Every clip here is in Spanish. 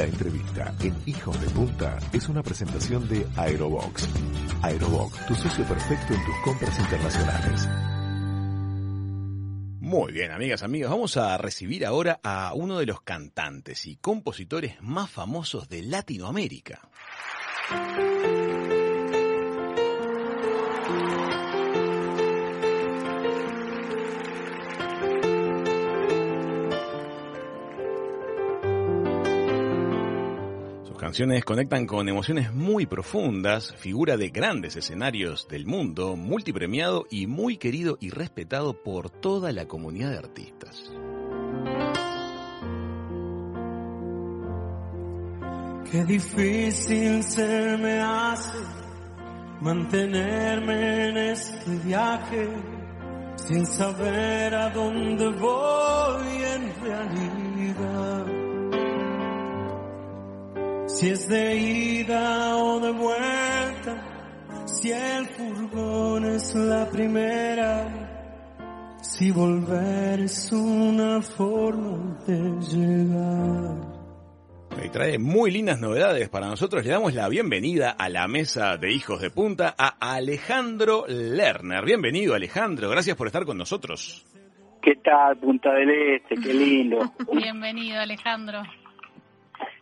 La entrevista en Hijos de Punta es una presentación de Aerobox. Aerobox, tu socio perfecto en tus compras internacionales. Muy bien, amigas, amigos, vamos a recibir ahora a uno de los cantantes y compositores más famosos de Latinoamérica. Canciones conectan con emociones muy profundas, figura de grandes escenarios del mundo, multipremiado y muy querido y respetado por toda la comunidad de artistas. Qué difícil se me hace mantenerme en este viaje sin saber a dónde voy en realidad si es de ida o de vuelta, si el furgón es la primera, si volver es una forma de llegar. Y trae muy lindas novedades para nosotros. Le damos la bienvenida a la mesa de Hijos de Punta a Alejandro Lerner. Bienvenido Alejandro, gracias por estar con nosotros. ¿Qué tal, Punta del Este? Qué lindo. Bienvenido Alejandro.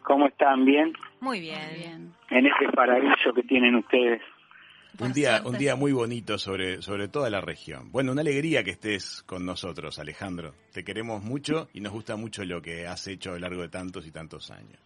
¿Cómo están? ¿Bien? Muy bien. En ese paraíso que tienen ustedes. Un día, un día muy bonito sobre, sobre toda la región. Bueno, una alegría que estés con nosotros, Alejandro. Te queremos mucho y nos gusta mucho lo que has hecho a lo largo de tantos y tantos años.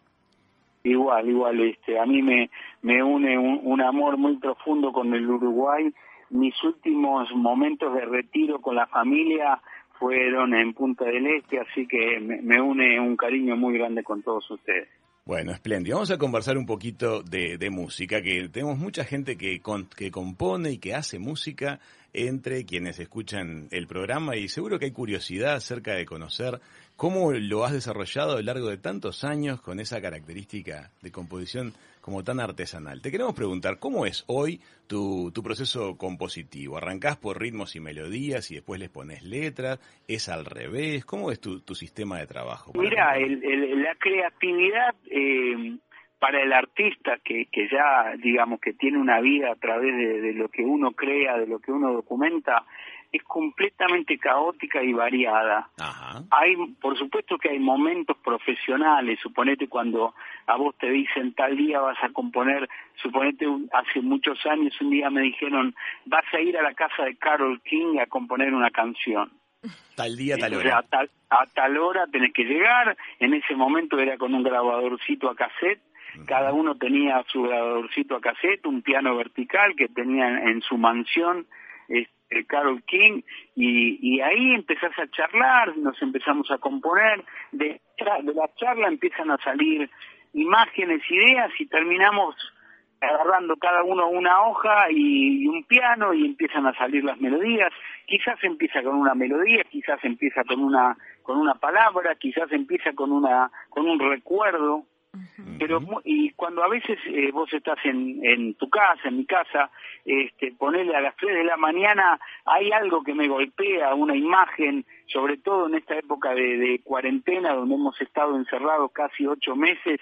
Igual, igual, este, a mí me, me une un, amor muy profundo con el Uruguay. Mis últimos momentos de retiro con la familia fueron en Punta del Este, así que me une un cariño muy grande con todos ustedes. Bueno, espléndido. Vamos a conversar un poquito de, música, que tenemos mucha gente que, que compone y que hace música entre quienes escuchan el programa y seguro que hay curiosidad acerca de conocer cómo lo has desarrollado a lo largo de tantos años con esa característica de composición como tan artesanal. Te queremos preguntar, ¿cómo es hoy tu, tu proceso compositivo? ¿Arrancás por ritmos y melodías y después les pones letras? ¿Es al revés? ¿Cómo es tu, tu sistema de trabajo? Mira, la creatividad... Eh para el artista que, que ya, digamos, que tiene una vida a través de, lo que uno crea, de lo que uno documenta, es completamente caótica y variada. Hay, por supuesto que hay momentos profesionales, suponete cuando a vos te dicen tal día vas a componer, suponete hace muchos años un día me dijeron vas a ir a la casa de Carol King a componer una canción. Tal día, tal hora. A tal, a tal hora tenés que llegar, en ese momento era con un grabadorcito a cassette, cada uno tenía su grabadorcito a cassette, un piano vertical que tenía en su mansión este, Carol King, y, ahí empezás a charlar, nos empezamos a componer, de, de la charla empiezan a salir imágenes, ideas, y terminamos agarrando cada uno una hoja y, un piano y empiezan a salir las melodías. Quizás empieza con una melodía, quizás empieza con una con una palabra, quizás empieza con una con un recuerdo. Pero y cuando a veces eh, vos estás en, en tu casa, en mi casa, este, ponerle a las 3 de la mañana, hay algo que me golpea, una imagen, sobre todo en esta época de, cuarentena donde hemos estado encerrados casi ocho meses,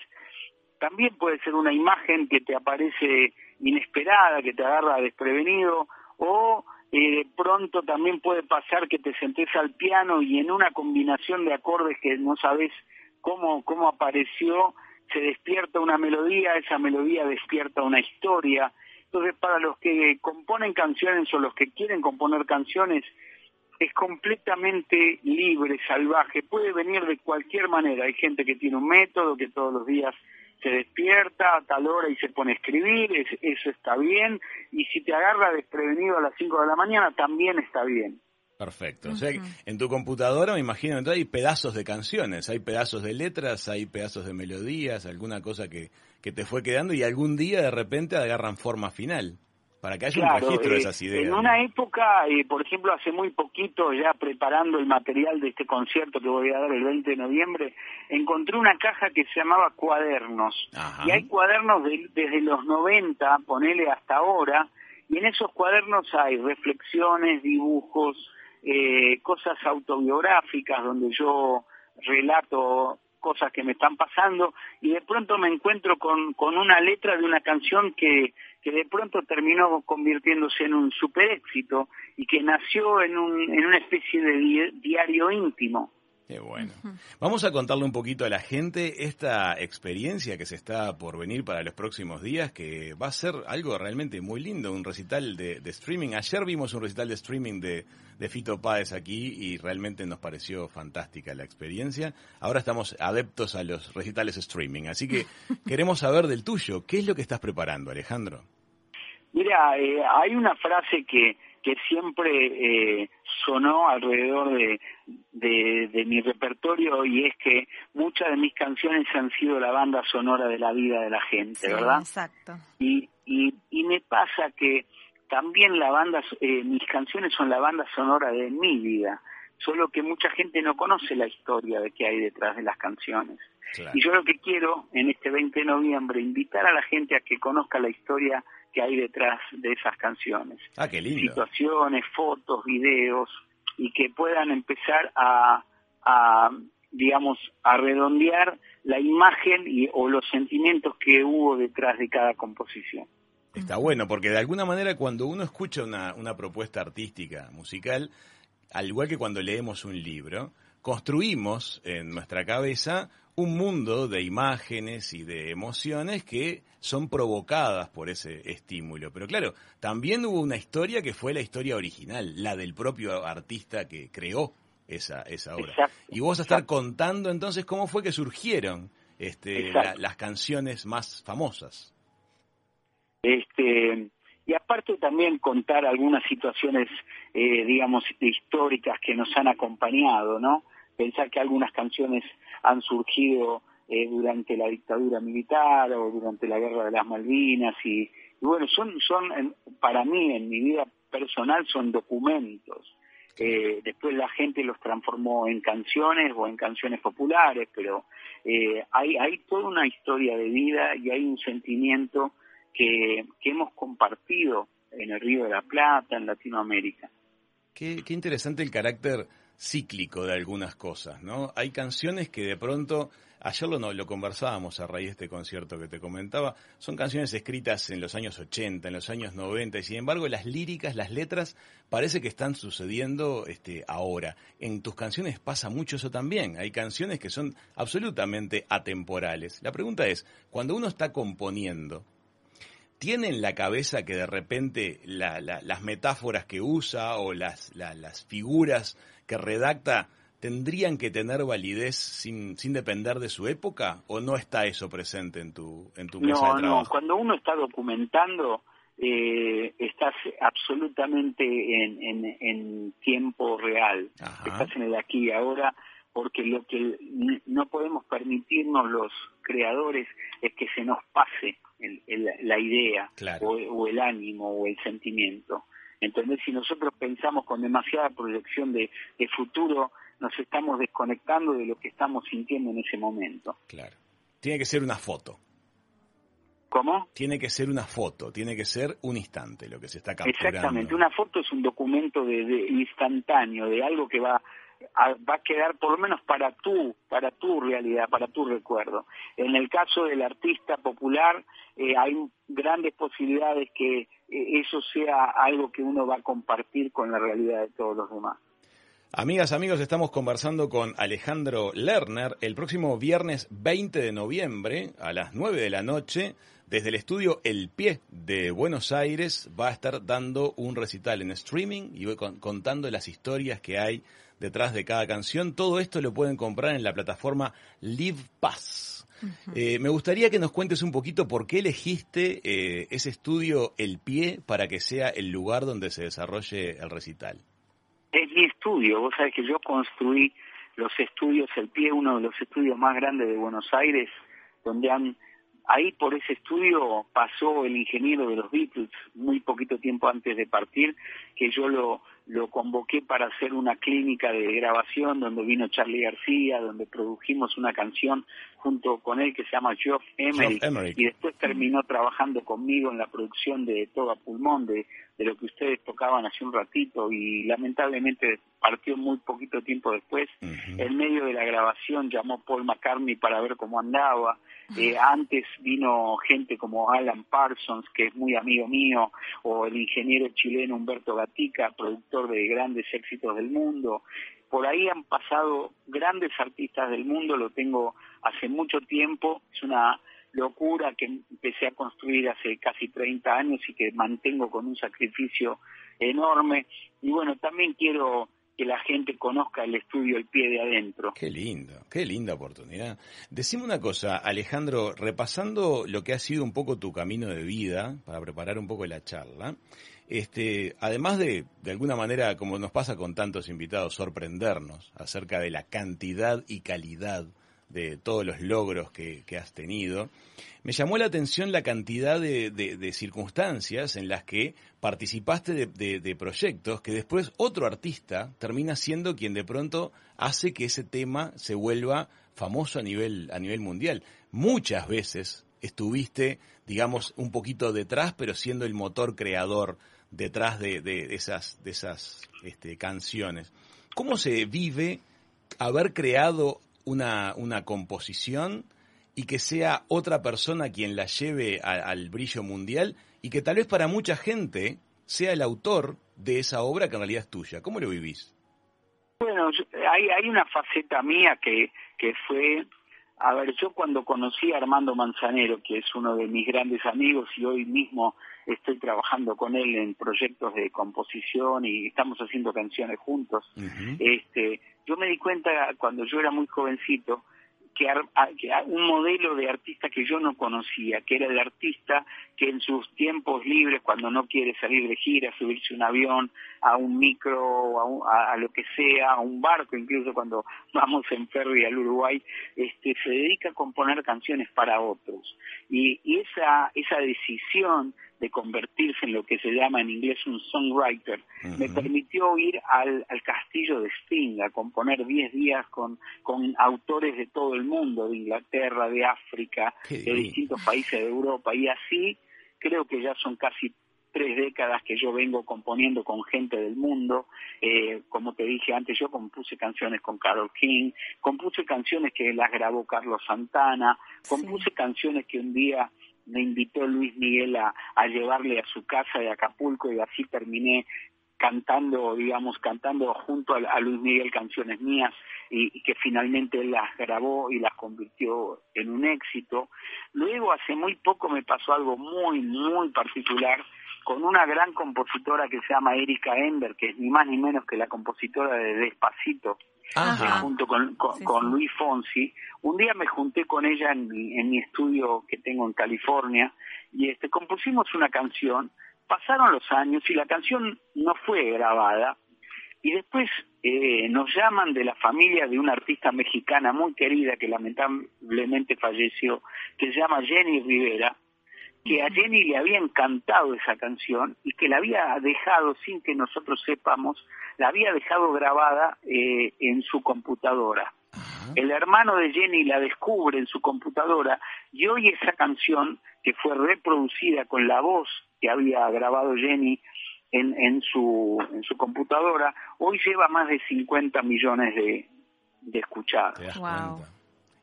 también puede ser una imagen que te aparece inesperada, que te agarra desprevenido, o eh, pronto también puede pasar que te sentes al piano y en una combinación de acordes que no sabes cómo, cómo apareció, se despierta una melodía, esa melodía despierta una historia. Entonces, para los que componen canciones o los que quieren componer canciones, es completamente libre, salvaje, puede venir de cualquier manera. Hay gente que tiene un método, que todos los días se despierta a tal hora y se pone a escribir, eso está bien, y si te agarra desprevenido a las 5 de la mañana, también está bien. Perfecto. O sea, en tu computadora me imagino entonces hay pedazos de canciones, hay pedazos de letras, hay pedazos de melodías, alguna cosa que, que te fue quedando y algún día de repente agarran forma final. Para que haya un registro de eh, esas ideas. En una época, eh, por ejemplo, hace muy poquito, ya preparando el material de este concierto que voy a dar el 20 de noviembre, encontré una caja que se llamaba Cuadernos. Y hay cuadernos desde los 90, ponele hasta ahora, y en esos cuadernos hay reflexiones, dibujos, eh, cosas autobiográficas donde yo relato cosas que me están pasando y de pronto me encuentro con, con una letra de una canción que, que de pronto terminó convirtiéndose en un super éxito y que nació en, un, en una especie de diario íntimo. Qué bueno. Vamos a contarle un poquito a la gente esta experiencia que se está por venir para los próximos días, que va a ser algo realmente muy lindo, un recital de, streaming. Ayer vimos un recital de streaming de, de Fito Páez aquí y realmente nos pareció fantástica la experiencia. Ahora estamos adeptos a los recitales streaming, así que queremos saber del tuyo. ¿Qué es lo que estás preparando, Alejandro? Mira, eh, hay una frase que que siempre eh, sonó alrededor de, de, mi repertorio y es que muchas de mis canciones han sido la banda sonora de la vida de la gente, ¿verdad? Exacto. Y, y, y me pasa que también la banda, eh, mis canciones son la banda sonora de mi vida, solo que mucha gente no conoce la historia de que hay detrás de las canciones. Y yo lo que quiero en este 20 de noviembre, invitar a la gente a que conozca la historia que hay detrás de esas canciones. Ah, qué lindo. Situaciones, fotos, videos, y que puedan empezar a, a digamos, a redondear la imagen y, o los sentimientos que hubo detrás de cada composición. Está bueno, porque de alguna manera cuando uno escucha una, una propuesta artística, musical, al igual que cuando leemos un libro, construimos en nuestra cabeza un mundo de imágenes y de emociones que son provocadas por ese estímulo. Pero claro, también hubo una historia que fue la historia original, la del propio artista que creó esa, esa obra. y vos a estar contando entonces cómo fue que surgieron este, las canciones más famosas. Este, y aparte también contar algunas situaciones, eh, digamos, históricas que nos han acompañado, ¿no? Pensar que algunas canciones han surgido eh, durante la dictadura militar o durante la guerra de las Malvinas y, bueno, son, son para mí en mi vida personal son documentos. Eh, después la gente los transformó en canciones o en canciones populares, pero eh, hay, hay toda una historia de vida y hay un sentimiento que, que hemos compartido en el Río de la Plata, en Latinoamérica. Qué, qué interesante el carácter cíclico de algunas cosas, ¿no? Hay canciones que de pronto, ayer lo, no, lo conversábamos a raíz de este concierto que te comentaba, son canciones escritas en los años 80, en los años 90, y sin embargo las líricas, las letras, parece que están sucediendo este, ahora. En tus canciones pasa mucho eso también, hay canciones que son absolutamente atemporales. La pregunta es, cuando uno está componiendo, ¿Tiene en la cabeza que de repente las metáforas que usa o las, las figuras que redacta tendrían que tener validez sin, sin depender de su época o no está eso presente en tu en tu mesa de trabajo? No, cuando uno está documentando eh, estás absolutamente en, en, en tiempo real, estás en el aquí y ahora, porque lo que no podemos permitirnos los creadores es que se nos pase la idea o, o el ánimo o el sentimiento. Entonces, si nosotros pensamos con demasiada proyección de, futuro, nos estamos desconectando de lo que estamos sintiendo en ese momento. Claro. Tiene que ser una foto. ¿Cómo? Tiene que ser una foto, tiene que ser un instante lo que se está capturando. Exactamente, una foto es un documento de, instantáneo, de algo que va a, va a quedar por lo menos para tu, para tu realidad, para tu recuerdo. En el caso del artista popular eh, hay grandes posibilidades que eh, eso sea algo que uno va a compartir con la realidad de todos los demás. Amigas, amigos, estamos conversando con Alejandro Lerner el próximo viernes 20 de noviembre a las 9 de la noche. Desde el estudio El Pie de Buenos Aires va a estar dando un recital en streaming y contando las historias que hay detrás de cada canción. Todo esto lo pueden comprar en la plataforma Live Pass. Eh, me gustaría que nos cuentes un poquito por qué elegiste eh, ese estudio El Pie para que sea el lugar donde se desarrolle el recital. Es mi estudio, vos sabés que yo construí los estudios El Pie, uno de los estudios más grandes de Buenos Aires, donde han ahí por ese estudio pasó el ingeniero de los Beatles muy poquito tiempo antes de partir, que yo lo, lo convoqué para hacer una clínica de grabación donde vino Charlie García, donde produjimos una canción junto con él que se llama Geoff Emerick, y después terminó trabajando conmigo en la producción de Todo a Pulmón, de, de lo que ustedes tocaban hace un ratito y lamentablemente partió muy poquito tiempo después. En medio de la grabación llamó Paul McCartney para ver cómo andaba. Eh, antes vino gente como Alan Parsons, que es muy amigo mío, o el ingeniero chileno Humberto Gatica, productor de grandes éxitos del mundo. Por ahí han pasado grandes artistas del mundo, lo tengo hace mucho tiempo, es una locura que empecé a construir hace casi 30 años y que mantengo con un sacrificio enorme. Y bueno, también quiero que la gente conozca el estudio el pie de adentro. Qué lindo, qué linda oportunidad. Decime una cosa, Alejandro, repasando lo que ha sido un poco tu camino de vida, para preparar un poco la charla, este, además de, de alguna manera, como nos pasa con tantos invitados, sorprendernos acerca de la cantidad y calidad de todos los logros que, has tenido, me llamó la atención la cantidad de, circunstancias en las que participaste de, proyectos que después otro artista termina siendo quien de pronto hace que ese tema se vuelva famoso a nivel, a nivel mundial. Muchas veces estuviste, digamos, un poquito detrás, pero siendo el motor creador detrás de, esas, de esas este, canciones. ¿Cómo se vive haber creado una, una composición y que sea otra persona quien la lleve al brillo mundial y que tal vez para mucha gente sea el autor de esa obra que en realidad es tuya. ¿Cómo lo vivís? Bueno, hay, hay una faceta mía que, que fue, a ver, yo cuando conocí a Armando Manzanero, que es uno de mis grandes amigos y hoy mismo estoy trabajando con él en proyectos de composición y estamos haciendo canciones juntos, este, yo me di cuenta cuando yo era muy jovencito que, un modelo de artista que yo no conocía, que era el artista que en sus tiempos libres, cuando no quiere salir de gira, subirse un avión, a un micro, a, lo que sea, a un barco, incluso cuando vamos en ferry al Uruguay, este, se dedica a componer canciones para otros. Y, y esa, esa decisión de convertirse en lo que se llama en inglés un songwriter, me permitió ir al, castillo de Sting a componer 10 días con, con autores de todo el mundo, de Inglaterra, de África, de distintos países de Europa, y así creo que ya son casi tres décadas que yo vengo componiendo con gente del mundo. Eh, como te dije antes, yo compuse canciones con Carol King, compuse canciones que las grabó Carlos Santana, compuse canciones que un día me invitó Luis Miguel a, llevarle a su casa de Acapulco y así terminé cantando, digamos, cantando junto a, Luis Miguel canciones mías y, que finalmente él las grabó y las convirtió en un éxito. Luego, hace muy poco me pasó algo muy, muy particular con una gran compositora que se llama Erika Ender, que es ni más ni menos que la compositora de Despacito, junto con, con, Luis Fonsi. Un día me junté con ella en mi, en mi estudio que tengo en California y este compusimos una canción. Pasaron los años y la canción no fue grabada. Y después eh, nos llaman de la familia de una artista mexicana muy querida que lamentablemente falleció, que se llama Jenny Rivera, que a Jenny le había encantado esa canción y que la había dejado, sin que nosotros sepamos, la había dejado grabada eh, en su computadora. El hermano de Jenny la descubre en su computadora y hoy esa canción, que fue reproducida con la voz que había grabado Jenny en, en, su, en su computadora, hoy lleva más de 50 millones de, de escuchadas.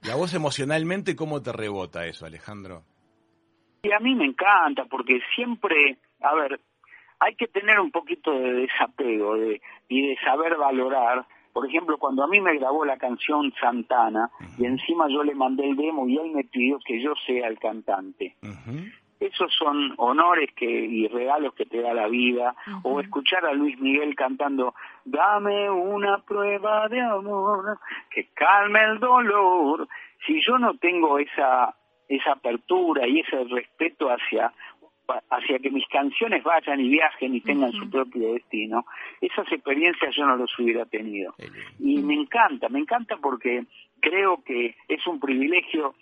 ¿Y a vos emocionalmente cómo te rebota eso, Alejandro? Y a mí me encanta porque siempre, a ver, hay que tener un poquito de desapego de, y de saber valorar. Por ejemplo, cuando a mí me grabó la canción Santana y encima yo le mandé el demo y él me pidió que yo sea el cantante. Esos son honores que, y regalos que te da la vida. O escuchar a Luis Miguel cantando, dame una prueba de amor que calme el dolor. Si yo no tengo esa esa apertura y ese respeto hacia hacia que mis canciones vayan y viajen y tengan su propio destino, esas experiencias yo no las hubiera tenido. Y me encanta, me encanta porque creo que es un privilegio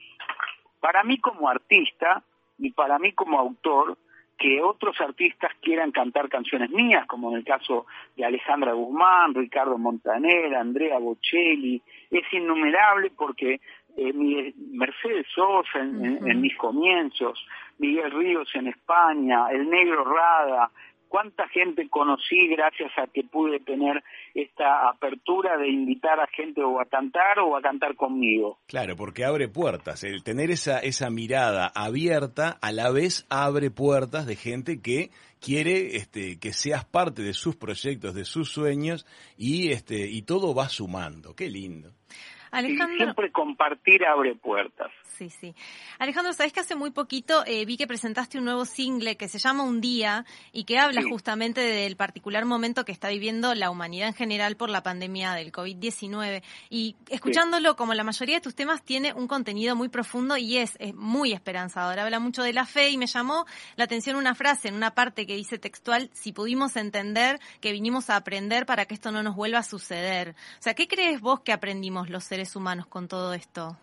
para mí como artista y para mí como autor que otros artistas quieran cantar canciones mías, como en el caso de Alejandra Guzmán, Ricardo Montaner, Andrea Bocelli, es innumerable porque eh, Mercedes Sosa en, mis comienzos, Miguel Ríos en España, el Negro Rada, cuánta gente conocí gracias a que pude tener esta apertura de invitar a gente o a cantar o a cantar conmigo. Claro, porque abre puertas. El tener esa, esa mirada abierta a la vez abre puertas de gente que quiere este, que seas parte de sus proyectos, de sus sueños y, este, y todo va sumando. Qué lindo. Alejandro... siempre compartir abre puertas. Sí, sí. Alejandro, sabes que hace muy poquito eh, vi que presentaste un nuevo single que se llama Un Día y que habla justamente del particular momento que está viviendo la humanidad en general por la pandemia del COVID-19. Y escuchándolo, como la mayoría de tus temas, tiene un contenido muy profundo y es, es muy esperanzador. Habla mucho de la fe y me llamó la atención una frase en una parte que dice textual, si pudimos entender que vinimos a aprender para que esto no nos vuelva a suceder. O sea, ¿qué crees vos que aprendimos los seres humanos con todo esto?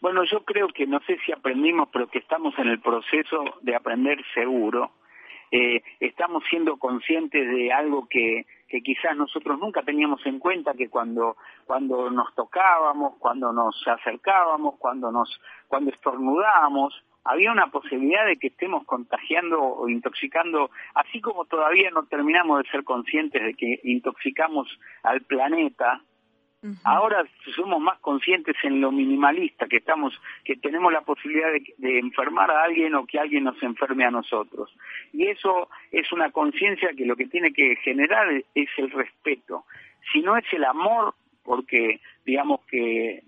Bueno, yo creo que no sé si aprendimos, pero que estamos en el proceso de aprender seguro. Eh, estamos siendo conscientes de algo que, que quizás nosotros nunca teníamos en cuenta, que cuando, cuando nos tocábamos, cuando nos acercábamos, cuando, nos, cuando estornudábamos, había una posibilidad de que estemos contagiando o intoxicando, así como todavía no terminamos de ser conscientes de que intoxicamos al planeta, Ahora somos más conscientes en lo minimalista, que estamos, que tenemos la posibilidad de, enfermar a alguien o que alguien nos enferme a nosotros. Y eso es una conciencia que lo que tiene que generar es el respeto. Si no es el amor, porque digamos que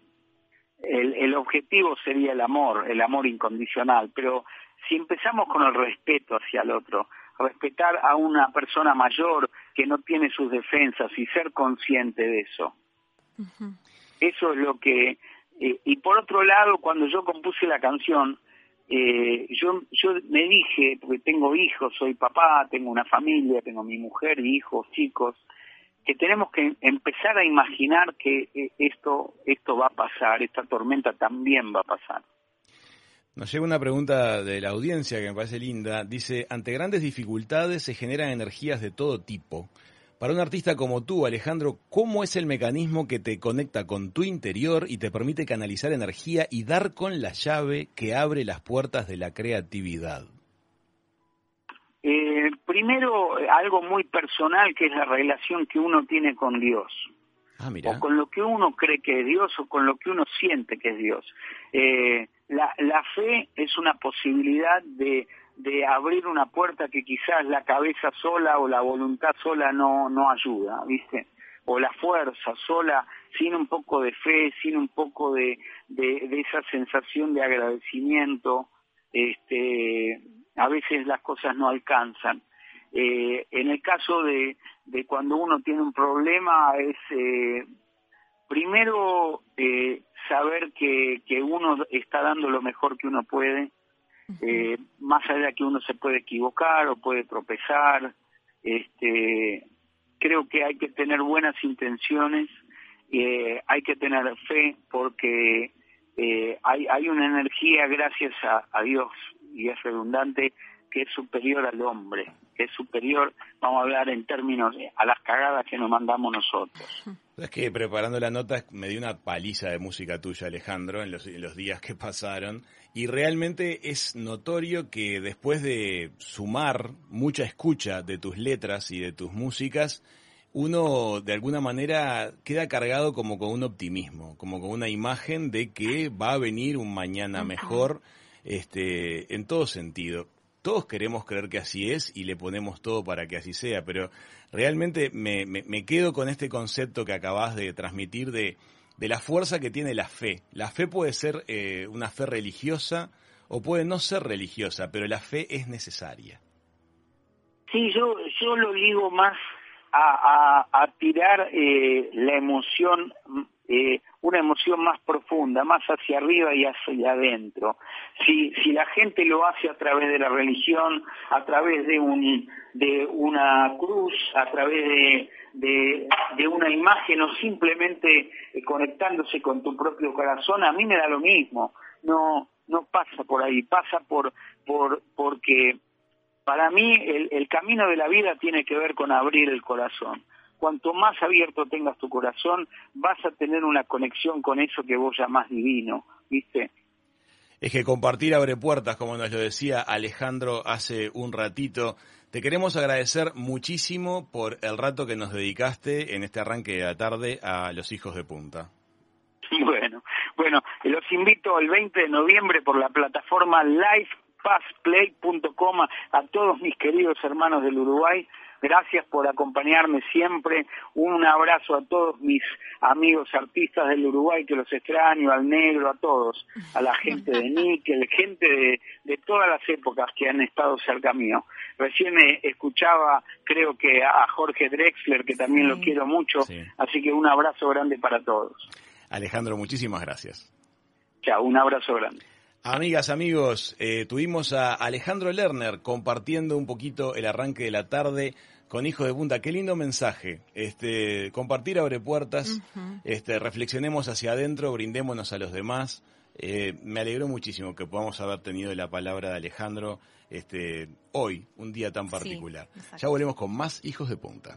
el, el objetivo sería el amor, el amor incondicional, pero si empezamos con el respeto hacia el otro, respetar a una persona mayor que no tiene sus defensas y ser consciente de eso, eso es lo que... Eh, y por otro lado, cuando yo compuse la canción, eh, yo, yo me dije, porque tengo hijos, soy papá, tengo una familia, tengo mi mujer, hijos, chicos, que tenemos que empezar a imaginar que eh, esto, esto va a pasar, esta tormenta también va a pasar. Nos llega una pregunta de la audiencia que me parece linda. Dice, ante grandes dificultades se generan energías de todo tipo. Para un artista como tú, Alejandro, ¿cómo es el mecanismo que te conecta con tu interior y te permite canalizar energía y dar con la llave que abre las puertas de la creatividad? Eh, primero, algo muy personal que es la relación que uno tiene con Dios. Ah, o con lo que uno cree que es Dios o con lo que uno siente que es Dios. Eh, la, la fe es una posibilidad de de abrir una puerta que quizás la cabeza sola o la voluntad sola no, no ayuda, ¿viste? O la fuerza sola, sin un poco de fe, sin un poco de, de, esa sensación de agradecimiento, este, a veces las cosas no alcanzan. Eh, en el caso de, de cuando uno tiene un problema es eh, primero eh, saber que, que uno está dando lo mejor que uno puede, eh, más allá de que uno se puede equivocar o puede tropezar, este, creo que hay que tener buenas intenciones, eh, hay que tener fe porque eh, hay, hay una energía gracias a, Dios y es redundante que es superior al hombre, que es superior, vamos a hablar en términos a las cagadas que nos mandamos nosotros. Es que preparando la nota me dio una paliza de música tuya, Alejandro, en los, en los días que pasaron y realmente es notorio que después de sumar mucha escucha de tus letras y de tus músicas, uno de alguna manera queda cargado como con un optimismo, como con una imagen de que va a venir un mañana mejor, este, en todo sentido. Todos queremos creer que así es y le ponemos todo para que así sea, pero realmente me, me quedo con este concepto que acabas de transmitir de de la fuerza que tiene la fe. La fe puede ser eh, una fe religiosa o puede no ser religiosa, pero la fe es necesaria. Sí, yo, yo lo digo más a, a, tirar eh, la emoción, eh, una emoción más profunda, más hacia arriba y hacia adentro. Si, la gente lo hace a través de la religión, a través de, un, de una cruz, a través de, una imagen o simplemente eh, conectándose con tu propio corazón, a mí me da lo mismo. No, no pasa por ahí, pasa por, por, porque Para mí el camino de la vida tiene que ver con abrir el corazón. Cuanto más abierto tengas tu corazón, vas a tener una conexión con eso que vos llamás divino, ¿viste? Es que compartir abre puertas, como nos lo decía Alejandro hace un ratito. Te queremos agradecer muchísimo por el rato que nos dedicaste en este arranque de la tarde a los hijos de punta. Bueno, bueno, los invito el 20 de noviembre por la plataforma livepassplay.com a todos mis queridos hermanos del Uruguay Gracias por acompañarme siempre. Un abrazo a todos mis amigos artistas del Uruguay que los extraño, al negro, a todos, a la gente de Níquel, gente de, de todas las épocas que han estado cerca mío. Recién escuchaba, creo que a Jorge Drexler, que también lo quiero mucho, así que un abrazo grande para todos. Alejandro, muchísimas gracias. Chao, un abrazo grande. Amigas, amigos, eh, tuvimos a Alejandro Lerner compartiendo un poquito el arranque de la tarde con Hijo de Punta. Qué lindo mensaje. Este, compartir abre puertas, este, reflexionemos hacia adentro, brindémonos a los demás. Eh, me alegró muchísimo que podamos haber tenido la palabra de Alejandro este, hoy, un día tan particular. ya volvemos con más Hijos de Punta.